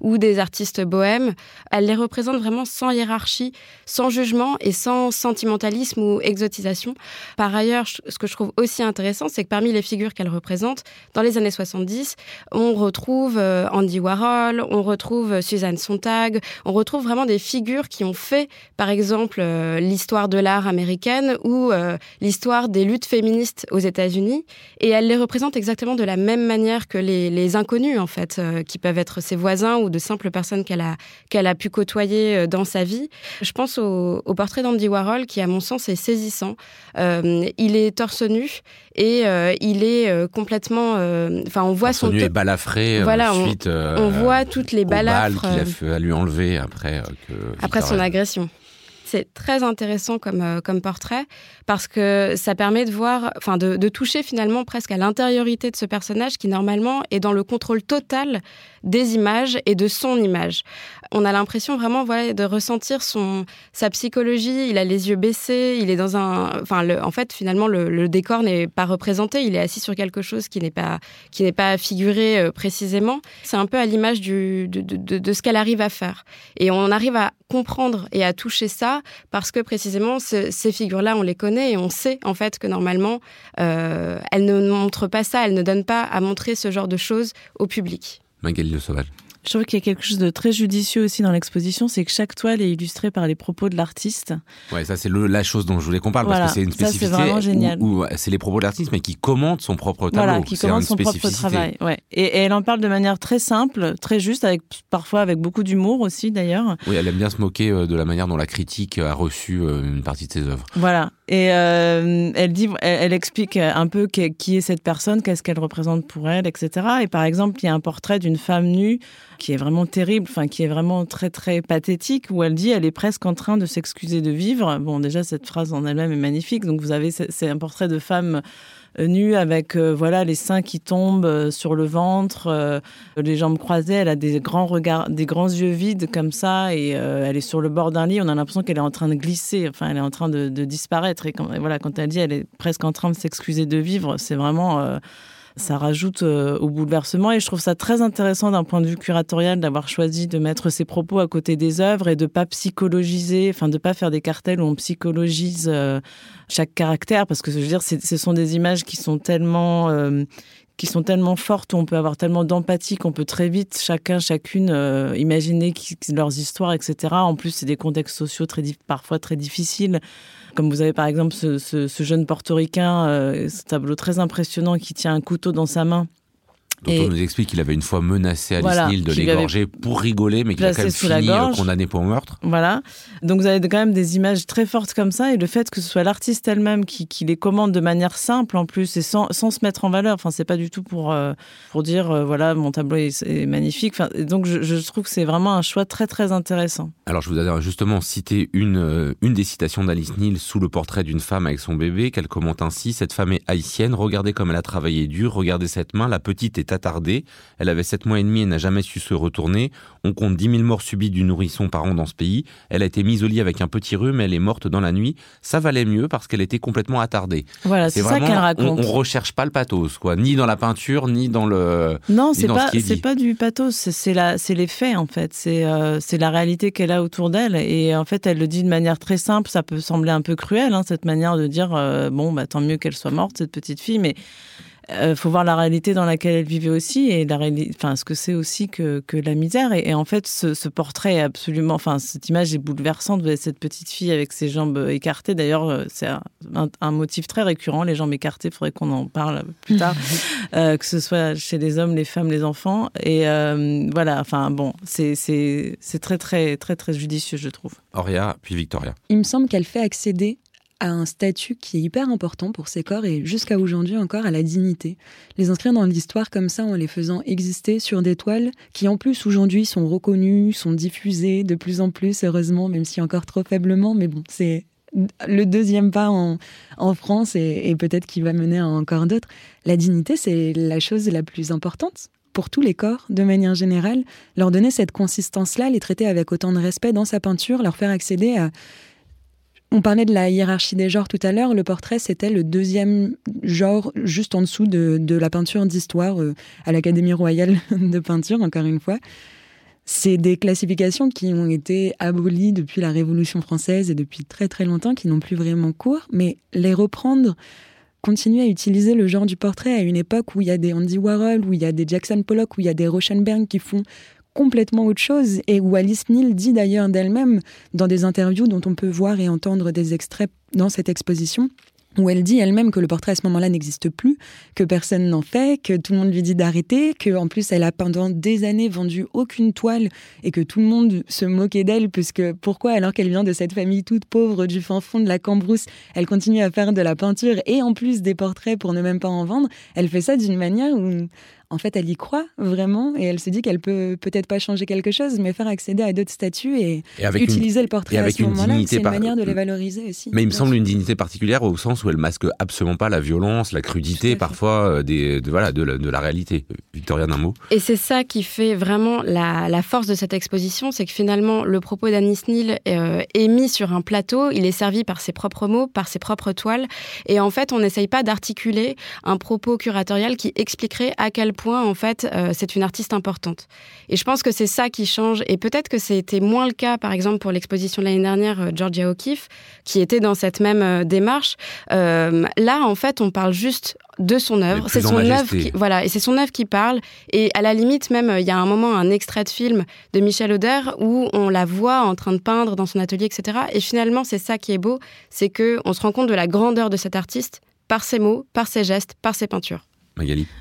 ou des artistes bohèmes. Elle les représente vraiment sans hiérarchie, sans jugement et sans sentimentalisme ou exotisation. Par ailleurs, ce que je trouve aussi intéressant, c'est que parmi les figures qu'elle représente, dans les années 70, on retrouve Andy Warhol, on retrouve Suzanne Sontag, on retrouve vraiment des figures qui ont fait, par exemple, l'histoire de l'art américaine ou l'histoire des luttes féministes aux États-Unis. Et elle les représente exactement de la même manière que les, inconnus, en fait, euh, qui peuvent être ses voisins ou de simples personnes qu'elle a, qu'elle a pu côtoyer euh, dans sa vie. Je pense au, au portrait d'Andy Warhol, qui, à mon sens, est saisissant. Euh, il est torse nu et euh, il est complètement. Enfin, on voit torse son. nu et balafré. Voilà, ensuite, on, on voit toutes les balafres. qu'il a fait à lui enlever après. que après son agression c'est très intéressant comme, euh, comme portrait parce que ça permet de voir, enfin de, de, toucher finalement presque à l'intériorité de ce personnage qui normalement est dans le contrôle total des images et de son image. On a l'impression vraiment de ressentir son, sa psychologie, il a les yeux baissés, il est dans un... Enfin, le, en fait, finalement, le, décor n'est pas représenté, il est assis sur quelque chose qui n'est pas, qui n'est pas figuré euh, précisément. C'est un peu à l'image de, ce qu'elle arrive à faire. Et on arrive à comprendre et à toucher ça parce que précisément ce, ces figures-là, on les connaît et on sait en fait que normalement, euh, elles ne montrent pas ça, elles ne donnent pas à montrer ce genre de choses au public. Magali Le Sauvage. Je trouve qu'il y a quelque chose de très judicieux aussi dans l'exposition, c'est que chaque toile est illustrée par les propos de l'artiste. Ouais, ça c'est la chose dont je voulais qu'on parle voilà, parce que c'est une spécificité ça, vraiment génial. où, où c'est les propos de l'artiste mais qui commente son propre tableau. Voilà, qui commente son propre travail. Ouais. Et, et, elle en parle de manière très simple, très juste, avec parfois avec beaucoup d'humour aussi d'ailleurs. Oui, elle aime bien se moquer de la manière dont la critique a reçu une partie de ses œuvres. Voilà. Et euh, elle dit, elle, elle, explique un peu qui est cette personne, qu'est-ce qu'elle représente pour elle, etc. Et par exemple, il y a un portrait d'une femme nue qui est vraiment terrible, enfin qui est vraiment très très pathétique, où elle dit elle est presque en train de s'excuser de vivre. Bon, déjà cette phrase en elle-même est magnifique. Donc vous avez c'est un portrait de femme nue avec euh, voilà les seins qui tombent euh, sur le ventre, euh, les jambes croisées. Elle a des grands regards, des grands yeux vides comme ça, et euh, elle est sur le bord d'un lit. On a l'impression qu'elle est en train de glisser. Enfin, elle est en train de, disparaître. Et, quand, et voilà, quand elle dit elle est presque en train de s'excuser de vivre, c'est vraiment euh, ça rajoute euh, au bouleversement. Et je trouve ça très intéressant d'un point de vue curatorial d'avoir choisi de mettre ses propos à côté des œuvres et de pas psychologiser, enfin de pas faire des cartels où on psychologise euh, chaque caractère. Parce que je veux dire ce sont des images qui sont tellement euh, qui sont tellement fortes on peut avoir tellement d'empathie qu'on peut très vite chacun chacune imaginer leurs histoires etc en plus c'est des contextes sociaux très parfois très difficiles comme vous avez par exemple ce, ce, ce jeune portoricain euh, ce tableau très impressionnant qui tient un couteau dans sa main dont et on nous explique qu'il avait une fois menacé Alice voilà, Neal de l'égorger pour rigoler, mais qu'il a quand même fini condamné pour meurtre. Voilà. Donc vous avez quand même des images très fortes comme ça, et le fait que ce soit l'artiste elle-même qui, qui, les commande de manière simple en plus, et sans, sans se mettre en valeur. Enfin, c'est pas du tout pour, euh, pour dire, euh, voilà, mon tableau est, est magnifique. Enfin, donc je, je, trouve que c'est vraiment un choix très très intéressant. Alors je vous avais justement cité une, euh, une des citations d'Alice Neal sous le portrait d'une femme avec son bébé, qu'elle commente ainsi, cette femme est haïtienne, regardez comme elle a travaillé dur, regardez cette main, la petite est attardée, elle avait sept mois et demi et n'a jamais su se retourner. On compte 10 000 morts subies du nourrisson par an dans ce pays. Elle a été mise au lit avec un petit rhume, elle est morte dans la nuit. Ça valait mieux parce qu'elle était complètement attardée. Voilà, c'est ça qu'elle raconte. On, on, recherche pas le pathos, quoi, ni dans la peinture, ni dans le. Non, c'est pas, c'est pas du pathos, c'est la, c'est les faits en fait, c'est euh, c'est la réalité qu'elle a autour d'elle et en fait elle le dit de manière très simple. Ça peut sembler un peu cruel, hein, cette manière de dire euh, bon bah tant mieux qu'elle soit morte cette petite fille, mais euh, faut voir la réalité dans laquelle elle vivait aussi et la enfin ce que c'est aussi que, que la misère. Et, en fait, ce, portrait est absolument, enfin cette image est bouleversante. Vous avez cette petite fille avec ses jambes écartées. D'ailleurs, euh, c'est un, motif très récurrent. Les jambes écartées. Il faudrait qu'on en parle plus tard, euh, que ce soit chez les hommes, les femmes, les enfants. Et voilà. Enfin bon, c'est c'est très très très très judicieux, je trouve. Auria puis Victoria. Il me semble qu'elle fait accéder à un statut qui est hyper important pour ces corps et jusqu'à aujourd'hui encore à la dignité. Les inscrire dans l'histoire comme ça en les faisant exister sur des toiles qui en plus aujourd'hui sont reconnues, sont diffusées de plus en plus heureusement, même si encore trop faiblement, mais bon, c'est le deuxième pas en, en France et, et peut-être qui va mener à encore d'autres. La dignité, c'est la chose la plus importante pour tous les corps, de manière générale, leur donner cette consistance-là, les traiter avec autant de respect dans sa peinture, leur faire accéder à on parlait de la hiérarchie des genres tout à l'heure. Le portrait, c'était le deuxième genre, juste en dessous de, la peinture d'histoire euh, à l'Académie royale de peinture, encore une fois. C'est des classifications qui ont été abolies depuis la Révolution française et depuis très très longtemps, qui n'ont plus vraiment cours. Mais les reprendre, continuer à utiliser le genre du portrait à une époque où il y a des Andy Warhol, où il y a des Jackson Pollock, où il y a des Rauschenberg qui font complètement autre chose. Et Alice Neal dit d'ailleurs d'elle-même dans des interviews dont on peut voir et entendre des extraits dans cette exposition où elle dit elle-même que le portrait à ce moment-là n'existe plus, que personne n'en fait, que tout le monde lui dit d'arrêter, que en plus elle a pendant des années vendu aucune toile et que tout le monde se moquait d'elle puisque pourquoi alors qu'elle vient de cette famille toute pauvre du fin fond de la Cambrousse, elle continue à faire de la peinture et en plus des portraits pour ne même pas en vendre, elle fait ça d'une manière où en fait, elle y croit vraiment et elle se dit qu'elle peut peut-être pas changer quelque chose, mais faire accéder à d'autres statuts et, utiliser le portrait à ce moment-là, c'est une manière de les valoriser aussi. Mais il me semble une dignité particulière au sens où elle masque absolument pas la violence, la crudité parfois euh, des, de, voilà, de, la, réalité. Victoria, d'un mot. Et c'est ça qui fait vraiment la, force de cette exposition, c'est que finalement, le propos d'Anis Neal euh, est mis sur un plateau, il est servi par ses propres mots, par ses propres toiles, et en fait, on n'essaye pas d'articuler un propos curatorial qui expliquerait à quel point point, en fait, euh, c'est une artiste importante. Et je pense que c'est ça qui change. Et peut-être que c'était moins le cas, par exemple, pour l'exposition de l'année dernière, euh, Georgia O'Keeffe, qui était dans cette même euh, démarche. là, en fait, on parle juste de son œuvre. C'est son œuvre, qui, voilà, et c'est son œuvre qui parle. Et à la limite, même, il y a un moment, un extrait de film de Michel Auder où on la voit en train de peindre dans son atelier, etc. Et finalement, c'est ça qui est beau, c'est que on se rend compte de la grandeur de cet artiste par ses mots, par ses gestes, par ses peintures.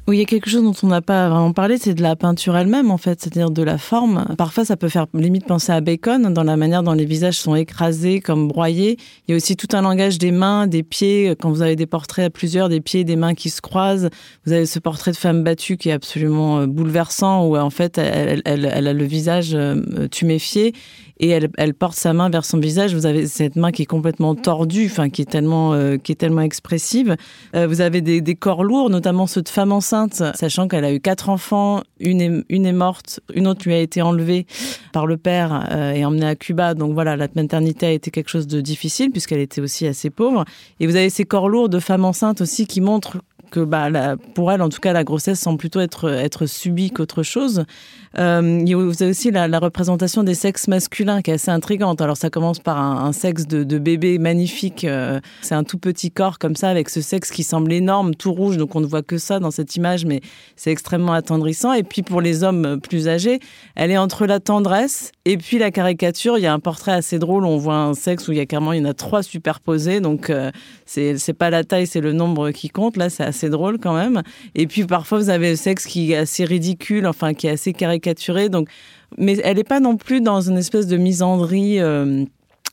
Oui, il y a quelque chose dont on n'a pas vraiment parlé, c'est de la peinture elle-même, en fait, c'est-à-dire de la forme. Parfois, ça peut faire limite penser à Bacon, dans la manière dont les visages sont écrasés, comme broyés. Il y a aussi tout un langage des mains, des pieds. Quand vous avez des portraits à plusieurs, des pieds des mains qui se croisent, vous avez ce portrait de femme battue qui est absolument euh, bouleversant, où en fait, elle, elle a le visage euh, tuméfié et elle, elle, porte sa main vers son visage. Vous avez cette main qui est complètement tordue, enfin qui est tellement euh, qui est tellement expressive. Euh, vous avez des, des, corps lourds, notamment ceux de femmes enceintes, sachant qu'elle a eu quatre enfants, une est, une est morte, une autre lui a été enlevée par le père euh, et emmenée à Cuba. Donc voilà, la maternité a été quelque chose de difficile puisqu'elle était aussi assez pauvre. Et vous avez ces corps lourds de femmes enceintes aussi qui montrent que bah, pour elle, en tout cas, la grossesse semble plutôt être, être subie qu'autre chose. Euh, vous avez aussi la, représentation des sexes masculins qui est assez intrigante. Alors ça commence par un, sexe de, bébé magnifique. Euh, c'est un tout petit corps comme ça avec ce sexe qui semble énorme, tout rouge. Donc on ne voit que ça dans cette image, mais c'est extrêmement attendrissant. Et puis pour les hommes plus âgés, elle est entre la tendresse et puis la caricature. Il y a un portrait assez drôle. On voit un sexe où il y a carrément il y en a trois superposés. Donc euh, c'est pas la taille, c'est le nombre qui compte. Là c'est drôle quand même. Et puis parfois vous avez le sexe qui est assez ridicule, enfin qui est assez caricaturé donc, mais elle n'est pas non plus dans une espèce de misandrie. Euh,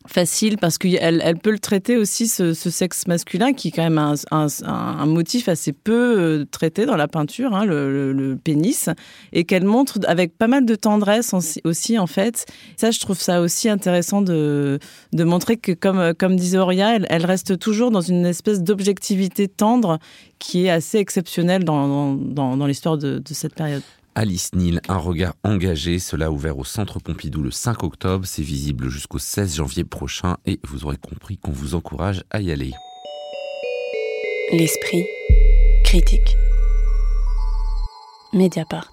facile parce qu'elle elle peut le traiter aussi ce, sexe masculin qui est quand même un, motif assez peu euh, traité dans la peinture, hein, le, pénis, et qu'elle montre avec pas mal de tendresse aussi en fait. Ça, je trouve ça aussi intéressant de, montrer que comme, comme disait Auria, elle, reste toujours dans une espèce d'objectivité tendre qui est assez exceptionnelle dans, l'histoire de cette période. Alice Neal, un regard engagé, cela ouvert au Centre Pompidou le 5 octobre, c'est visible jusqu'au 16 janvier prochain et vous aurez compris qu'on vous encourage à y aller. L'esprit critique. Mediapart.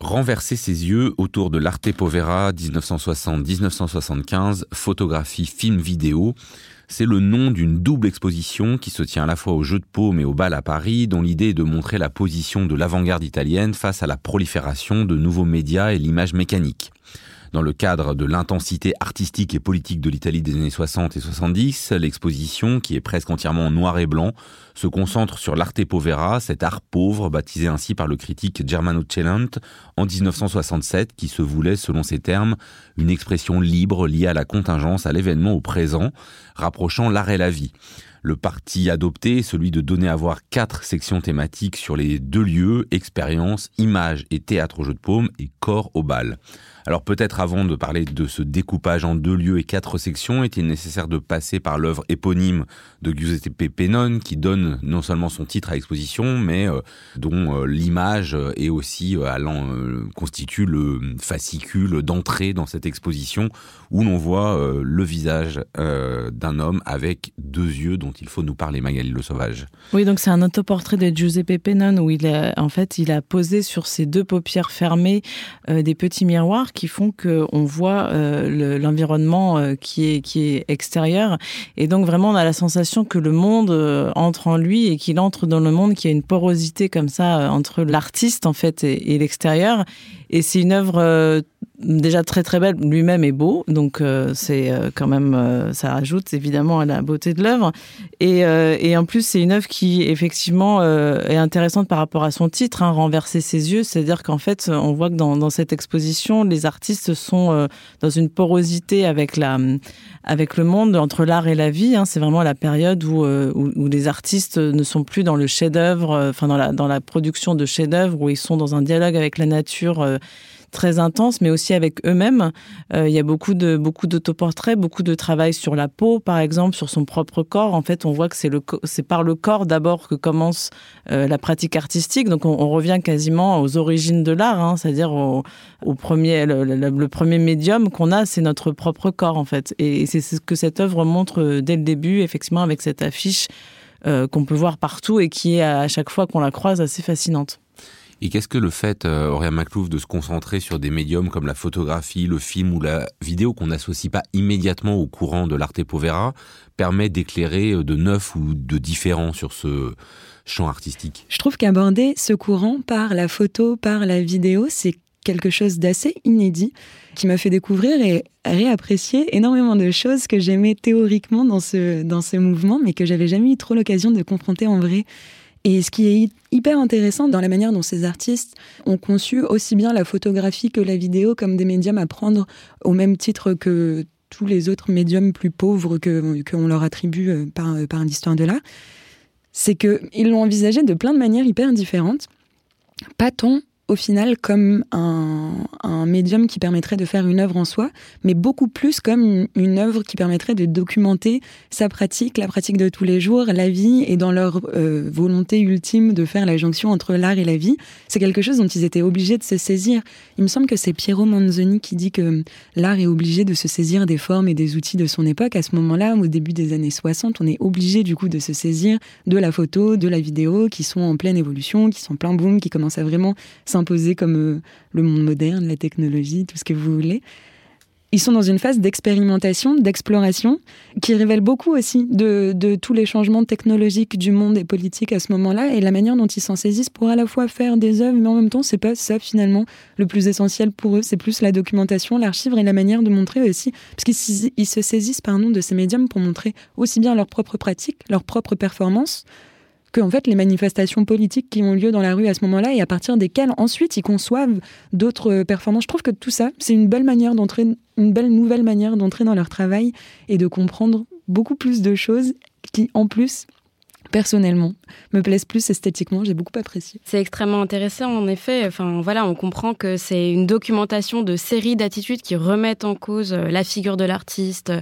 Renverser ses yeux autour de l'Arte Povera 1960-1975, photographie, film, vidéo, c'est le nom d'une double exposition qui se tient à la fois au Jeu de Paume et au Bal à Paris, dont l'idée est de montrer la position de l'avant-garde italienne face à la prolifération de nouveaux médias et l'image mécanique. Dans le cadre de l'intensité artistique et politique de l'Italie des années 60 et 70, l'exposition, qui est presque entièrement en noir et blanc, se concentre sur l'arte povera, cet art pauvre baptisé ainsi par le critique Germano Cellant en 1967, qui se voulait, selon ses termes, une expression libre liée à la contingence, à l'événement au présent, rapprochant l'art et la vie. Le parti adopté est celui de donner à voir quatre sections thématiques sur les deux lieux, expérience, image et théâtre au jeu de paume et corps au bal. Alors peut-être avant de parler de ce découpage en deux lieux et quatre sections, est-il nécessaire de passer par l'œuvre éponyme de Giuseppe Pennone, qui donne non seulement son titre à l'exposition, mais euh, dont euh, l'image est aussi euh, allant, constitue le fascicule d'entrée dans cette exposition, où l'on voit le visage d'un homme avec deux yeux dont il faut nous parler, Magali Le Sauvage. Oui, donc c'est un autoportrait de Giuseppe Pennone où il a, en fait, il a posé sur ses deux paupières fermées des petits miroirs qui font qu'on voit euh, l'environnement euh, qui, est, qui est extérieur. Et donc vraiment, on a la sensation que le monde euh, entre en lui et qu'il entre dans le monde, qu'il y a une porosité comme ça entre l'artiste en fait et l'extérieur. Et c'est une œuvre déjà très très belle, lui-même est beau, donc euh, c'est euh, quand même, euh, ça ajoute évidemment à la beauté de l'œuvre. Et, en plus, c'est une œuvre qui effectivement est intéressante par rapport à son titre, hein, Renverser ses yeux, c'est-à-dire qu'en fait, on voit que dans, dans, cette exposition, les artistes sont dans une porosité avec, la, avec le monde, entre l'art et la vie. Hein. C'est vraiment la période où, où, où, les artistes ne sont plus dans le chef-d'œuvre, enfin dans la, dans la production de chef-d'œuvre, où ils sont dans un dialogue avec la nature très intense, mais aussi avec eux-mêmes. Euh, il y a beaucoup de beaucoup d'autoportraits, beaucoup de travail sur la peau, par exemple, sur son propre corps. En fait, on voit que c'est le c'est par le corps d'abord que commence euh, la pratique artistique. Donc, on, revient quasiment aux origines de l'art, hein, c'est-à-dire au, premier le, premier médium qu'on a, c'est notre propre corps en fait. Et c'est ce que cette œuvre montre euh, dès le début, effectivement, avec cette affiche qu'on peut voir partout et qui est à chaque fois qu'on la croise assez fascinante. Et qu'est-ce que le fait, euh, Auréa Maclouf, de se concentrer sur des médiums comme la photographie, le film ou la vidéo qu'on n'associe pas immédiatement au courant de l'arte povera permet d'éclairer euh, de neuf ou de différent sur ce champ artistique? Je trouve qu'aborder ce courant par la photo, par la vidéo, c'est quelque chose d'assez inédit qui m'a fait découvrir et réapprécier énormément de choses que j'aimais théoriquement dans ce, dans ce mouvement, mais que j'avais jamais eu trop l'occasion de confronter en vrai. Et ce qui est hyper intéressant dans la manière dont ces artistes ont conçu aussi bien la photographie que la vidéo comme des médiums à prendre au même titre que tous les autres médiums plus pauvres qu'on leur attribue euh, par, euh, par l'histoire de l'art, c'est qu'ils l'ont envisagé de plein de manières hyper différentes. Pas au final comme un, médium qui permettrait de faire une œuvre en soi, mais beaucoup plus comme une, œuvre qui permettrait de documenter sa pratique, la pratique de tous les jours, la vie, et dans leur euh, volonté ultime de faire la jonction entre l'art et la vie. C'est quelque chose dont ils étaient obligés de se saisir. Il me semble que c'est Piero Manzoni qui dit que l'art est obligé de se saisir des formes et des outils de son époque. À ce moment-là, au début des années 60, on est obligé du coup de se saisir de la photo, de la vidéo, qui sont en pleine évolution, qui sont plein boom, qui commencent à vraiment s'imposer comme euh, le monde moderne, la technologie, tout ce que vous voulez. Ils sont dans une phase d'expérimentation, d'exploration, qui révèle beaucoup aussi de, tous les changements technologiques du monde et politique à ce moment-là, et la manière dont ils s'en saisissent pour à la fois faire des œuvres, mais en même temps, c'est pas ça finalement le plus essentiel pour eux, c'est plus la documentation, l'archive et la manière de montrer aussi, parce qu'ils se saisissent pardon, de ces médiums pour montrer aussi bien leurs propres pratiques, leurs propres performances, en fait les manifestations politiques qui ont lieu dans la rue à ce moment-là et à partir desquelles ensuite ils conçoivent d'autres performances. Je trouve que tout ça, c'est une belle manière d'entrer, une belle nouvelle manière d'entrer dans leur travail et de comprendre beaucoup plus de choses qui en plus personnellement, me plaisent plus esthétiquement. J'ai beaucoup apprécié. C'est extrêmement intéressant, en effet. Enfin, voilà, on comprend que c'est une documentation de séries d'attitudes qui remettent en cause euh, la figure de l'artiste,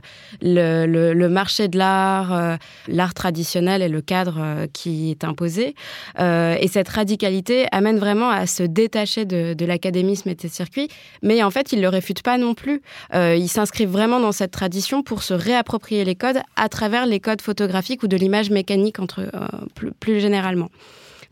le, marché de l'art, euh, l'art traditionnel et le cadre euh, qui est imposé. et cette radicalité amène vraiment à se détacher de, l'académisme et de ses circuits. Mais en fait, ils ne le réfutent pas non plus. ils s'inscrivent vraiment dans cette tradition pour se réapproprier les codes à travers les codes photographiques ou de l'image mécanique entre euh, plus, généralement.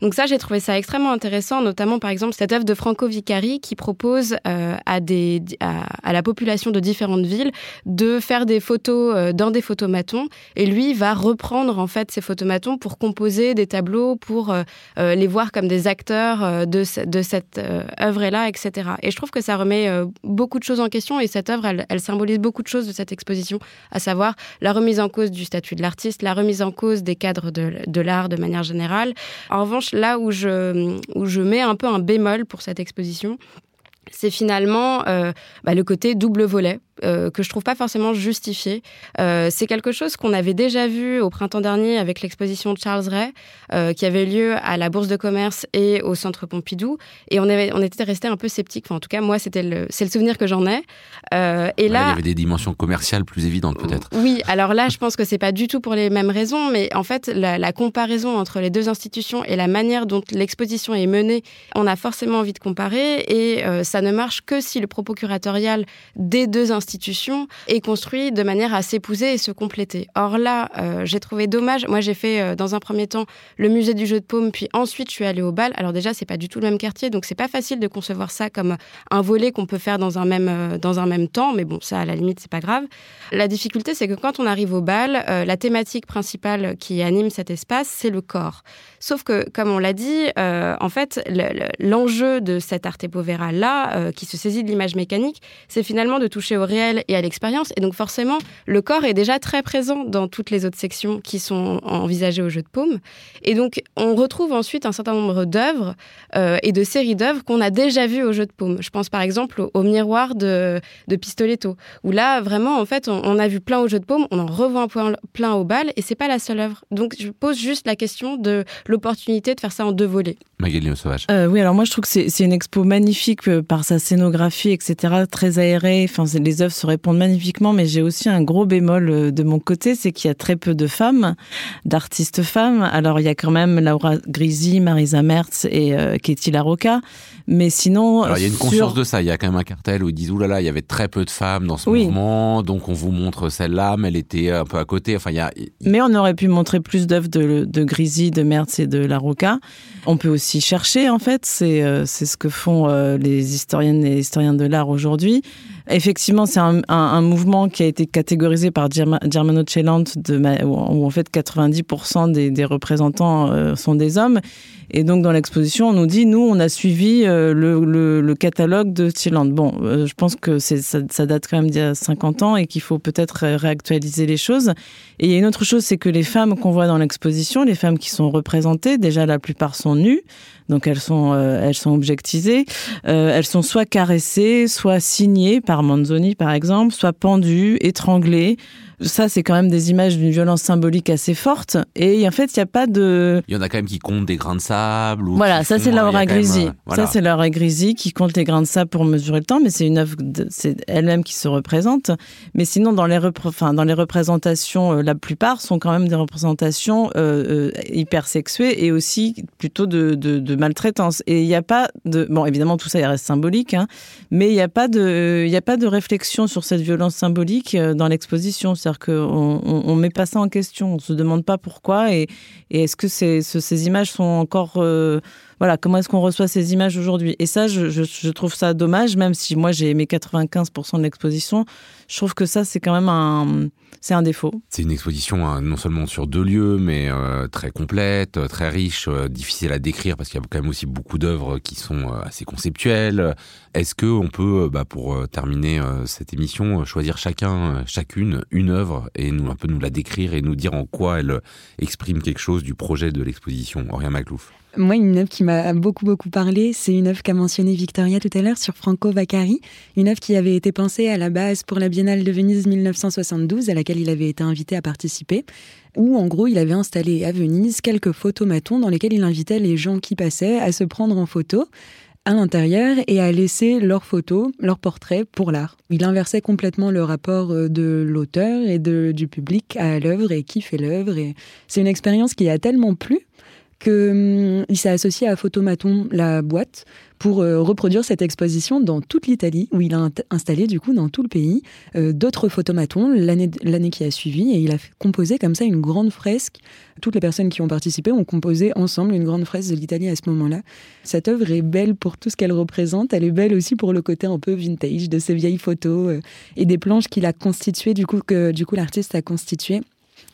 Donc ça, j'ai trouvé ça extrêmement intéressant, notamment par exemple cette œuvre de Franco Vicari qui propose euh, à, la population de différentes villes de faire des photos euh, dans des photomatons et lui va reprendre en fait ces photomatons pour composer des tableaux, pour euh, les voir comme des acteurs de, cette œuvre-là, etc. Et je trouve que ça remet beaucoup de choses en question et cette œuvre, elle, elle symbolise beaucoup de choses de cette exposition, à savoir la remise en cause du statut de l'artiste, la remise en cause des cadres de, de l'art de manière générale. En revanche, là où je, mets un peu un bémol pour cette exposition, c'est finalement euh, bah, le côté double volet. Euh, que je trouve pas forcément justifié. Euh, c'est quelque chose qu'on avait déjà vu au printemps dernier avec l'exposition de Charles Ray, euh, qui avait lieu à la Bourse de commerce et au Centre Pompidou. Et on, avait, on était resté un peu sceptique. Enfin, en tout cas, moi, c'était le, c'est le souvenir que j'en ai. et là, il y avait des dimensions commerciales plus évidentes, peut-être. Oui, alors là, je pense que c'est pas du tout pour les mêmes raisons, mais en fait, la, la comparaison entre les deux institutions et la manière dont l'exposition est menée, on a forcément envie de comparer, et ça ne marche que si le propos curatorial des deux institutions institution est construit de manière à s'épouser et se compléter. Or là, euh, j'ai trouvé dommage. Moi, j'ai fait euh, dans un premier temps le musée du jeu de paume, puis ensuite je suis allée au bal. Alors déjà, c'est pas du tout le même quartier, donc c'est pas facile de concevoir ça comme un volet qu'on peut faire dans un même euh, dans un même temps. Mais bon, ça à la limite, c'est pas grave. La difficulté, c'est que quand on arrive au bal, la thématique principale qui anime cet espace, c'est le corps. Sauf que, comme on l'a dit, en fait, l'enjeu de cet arte povera là, qui se saisit de l'image mécanique, c'est finalement de toucher au réel et à l'expérience. Et donc forcément, le corps est déjà très présent dans toutes les autres sections qui sont envisagées au jeu de paume. Et donc on retrouve ensuite un certain nombre d'œuvres euh, et de séries d'œuvres qu'on a déjà vues au jeu de paume. Je pense par exemple au, miroir de, de, Pistoletto, où là vraiment en fait on, a vu plein au jeu de paume, on en revoit un plein au bal et c'est pas la seule œuvre. Donc je pose juste la question de l'opportunité de faire ça en deux volets. Magali Sauvage. Euh, oui, alors moi je trouve que c'est une expo magnifique euh, par sa scénographie, etc., très aérée. Enfin, les œuvres se répondent magnifiquement, mais j'ai aussi un gros bémol euh, de mon côté, c'est qu'il y a très peu de femmes, d'artistes femmes. Alors il y a quand même Laura Grisi, Marisa Mertz et euh, Katie Larocca, mais sinon... Alors il y a une conscience de ça, il y a quand même un cartel où ils disent, oulala, il y avait très peu de femmes dans ce mouvement, donc on vous montre celle-là, mais elle était un peu à côté. Enfin, il y a... Mais on aurait pu montrer plus d'œuvres de, de Grisi, de Mertz et de Larocca. On peut aussi chercher, en fait, c'est euh, c'est ce que font les historiennes et historiens de l'art aujourd'hui. Effectivement, c'est un, mouvement qui a été catégorisé par Germano Celant, où, en fait 90% des, représentants euh, sont des hommes. Et donc dans l'exposition, on nous dit, nous, on a suivi euh, le, catalogue de Celant. Bon, euh, je pense que ça, date quand même d'il y a 50 ans et qu'il faut peut-être réactualiser les choses. Et il y a une autre chose, c'est que les femmes qu'on voit dans l'exposition, les femmes qui sont représentées, déjà la plupart sont nues. Donc elles sont, elles sont objectisées. Elles sont soit caressées, soit signées Manzoni par exemple, soit pendues, étranglées ça, c'est quand même des images d'une violence symbolique assez forte. Et en fait, il n'y a pas de. Il y en a quand même qui comptent des grains de sable. Ou voilà, ça c'est Laura Grisi. Ça c'est Laura Grisi qui compte les grains de sable pour mesurer le temps, mais c'est une œuvre, c'est elle-même qui se représente. Mais sinon, dans les, enfin, dans les représentations, euh, la plupart sont quand même des représentations euh, euh, hyper sexuées et aussi plutôt de, de, de maltraitance. Et il n'y a pas de. Bon, évidemment, tout ça, il reste symbolique, hein, mais il n'y a, pas de, y a pas de réflexion sur cette violence symbolique dans l'exposition. C'est-à-dire qu'on on, met pas ça en question, on se demande pas pourquoi et, est-ce que ces, ces, images sont encore euh, voilà comment est-ce qu'on reçoit ces images aujourd'hui? Et ça je, trouve ça dommage même si moi j'ai aimé 95% de l'exposition je trouve que ça c'est quand même un c'est un défaut. C'est une exposition hein, non seulement sur deux lieux, mais euh, très complète, euh, très riche, euh, difficile à décrire parce qu'il y a quand même aussi beaucoup d'œuvres qui sont assez conceptuelles. Est-ce que on peut, bah, pour terminer cette émission, choisir chacun, chacune une œuvre et nous un peu nous la décrire et nous dire en quoi elle exprime quelque chose du projet de l'exposition? Aurélien Maclouf moi, une œuvre qui m'a beaucoup, beaucoup parlé, c'est une œuvre qu'a mentionnée Victoria tout à l'heure sur Franco Vaccari, une œuvre qui avait été pensée à la base pour la Biennale de Venise 1972, à laquelle il avait été invité à participer, où en gros, il avait installé à Venise quelques photomatons dans lesquels il invitait les gens qui passaient à se prendre en photo à l'intérieur et à laisser leurs photos, leurs portraits pour l'art. Il inversait complètement le rapport euh, de l'auteur et de, du public à l'œuvre et qui fait l'œuvre. Et c'est une expérience qui a tellement plu qu'il hum, s'est associé à Photomaton, la boîte, pour euh, reproduire cette exposition dans toute l'Italie, où il a installé du coup dans tout le pays euh, d'autres photomatons l'année qui a suivi, et il a composé comme ça une grande fresque. Toutes les personnes qui ont participé ont composé ensemble une grande fresque de l'Italie à ce moment-là. Cette œuvre est belle pour tout ce qu'elle représente, elle est belle aussi pour le côté un peu vintage de ces vieilles photos euh, et des planches qu'il a constituées, du coup que du coup l'artiste a constituées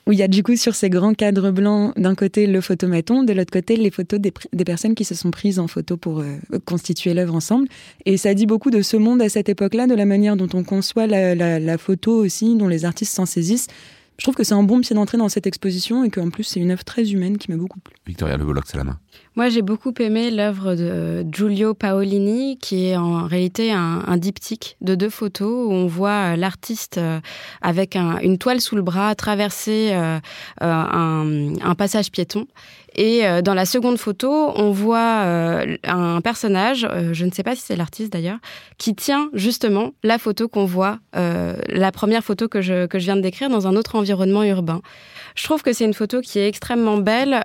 où il y a du coup sur ces grands cadres blancs, d'un côté le photomaton, de l'autre côté les photos des, personnes qui se sont prises en photo pour euh, constituer l'œuvre ensemble. Et ça dit beaucoup de ce monde à cette époque-là, de la manière dont on conçoit la photo aussi, dont les artistes s'en saisissent je trouve que c'est un bon pied d'entrée dans cette exposition et qu'en plus c'est une œuvre très humaine qui m'a beaucoup plu. Victoria Le c'est la main. Moi j'ai beaucoup aimé l'œuvre de Giulio Paolini qui est en réalité un, diptyque de deux photos où on voit euh, l'artiste euh, avec une toile sous le bras traverser euh, un, un passage piéton et euh, dans la seconde photo, on voit euh, un personnage, euh, je ne sais pas si c'est l'artiste d'ailleurs, qui tient justement la photo qu'on voit, la première photo que je, viens de décrire dans un autre environnement urbain. Je trouve que c'est une photo qui est extrêmement belle,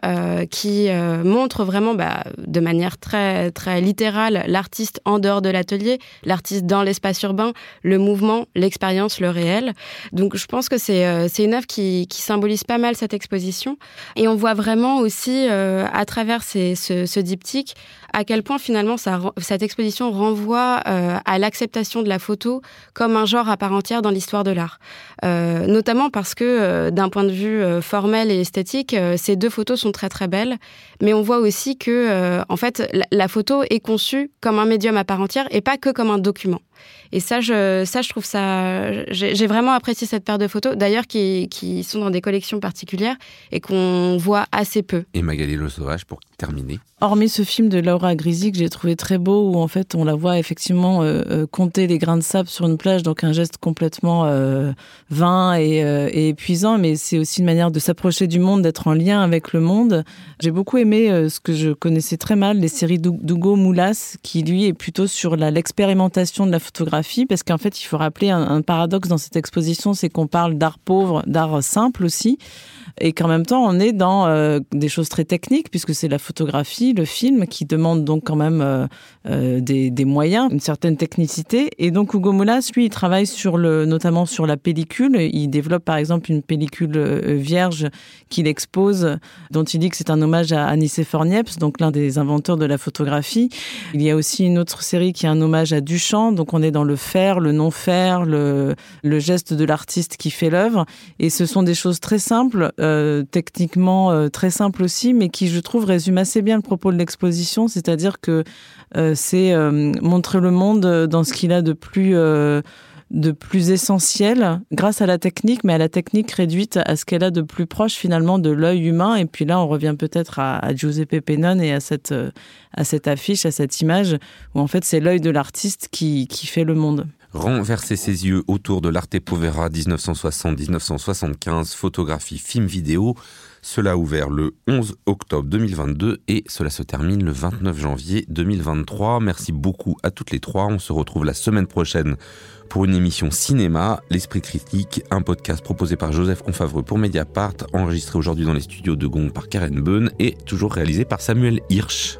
qui montre vraiment bah, de manière très, très littérale l'artiste en dehors de l'atelier, l'artiste dans l'espace urbain, le mouvement, l'expérience, le réel. Donc je pense que c'est c'est une œuvre qui, qui symbolise pas mal cette exposition. Et on voit vraiment aussi euh, à travers ce, diptyque à quel point finalement cette exposition renvoie euh, à l'acceptation de la photo comme un genre à part entière dans l'histoire de l'art. Euh, notamment parce que d'un point de vue formel et esthétique, ces deux photos sont très très belles, mais on voit aussi que en fait la photo est conçue comme un médium à part entière et pas que comme un document. Et ça, je, ça, je trouve ça. J'ai vraiment apprécié cette paire de photos, d'ailleurs, qui, qui, sont dans des collections particulières et qu'on voit assez peu. Et Magali Le Sauvage, pour terminer. Hormis ce film de Laura Grisi que j'ai trouvé très beau, où en fait on la voit effectivement euh, euh, compter les grains de sable sur une plage, donc un geste complètement euh, vain et, et, épuisant, mais c'est aussi une manière de s'approcher du monde, d'être en lien avec le monde. J'ai beaucoup aimé ce que je connaissais très mal, les séries d'Hugo Moulas, qui lui est plutôt sur l'expérimentation de la photographie, parce qu'en fait, il faut rappeler un, paradoxe dans cette exposition, c'est qu'on parle d'art pauvre, d'art simple aussi, et qu'en même temps, on est dans euh, des choses très techniques, puisque c'est la photographie, le film, qui demande donc quand même euh, euh, des, moyens, une certaine technicité. Et donc, Hugo Moulas, lui, il travaille sur le, notamment sur la pellicule. Il développe, par exemple, une pellicule vierge qu'il expose, dont il dit que c'est un hommage à Anicéphore Niepce, donc l'un des inventeurs de la photographie. Il y a aussi une autre série qui est un hommage à Duchamp, donc on est dans le faire, le non-faire, le, geste de l'artiste qui fait l'œuvre. Et ce sont des choses très simples, techniquement euh, très simples aussi, mais qui, je trouve, résument assez bien le propos de l'exposition, c'est-à-dire que euh, c'est montrer le monde dans ce qu'il a de plus de plus essentiel grâce à la technique, mais à la technique réduite à ce qu'elle a de plus proche finalement de l'œil humain. Et puis là, on revient peut-être à, Giuseppe Pennon et à cette, à cette affiche, à cette image, où en fait c'est l'œil de l'artiste qui, qui fait le monde renverser ses yeux autour de l'Arte Povera 1960-1975, photographie, film vidéo. Cela a ouvert le 11 octobre 2022 et cela se termine le 29 janvier 2023. Merci beaucoup à toutes les trois. On se retrouve la semaine prochaine pour une émission cinéma, L'Esprit Critique, un podcast proposé par Joseph Confavreux pour Mediapart, enregistré aujourd'hui dans les studios de Gong par Karen Beun et toujours réalisé par Samuel Hirsch.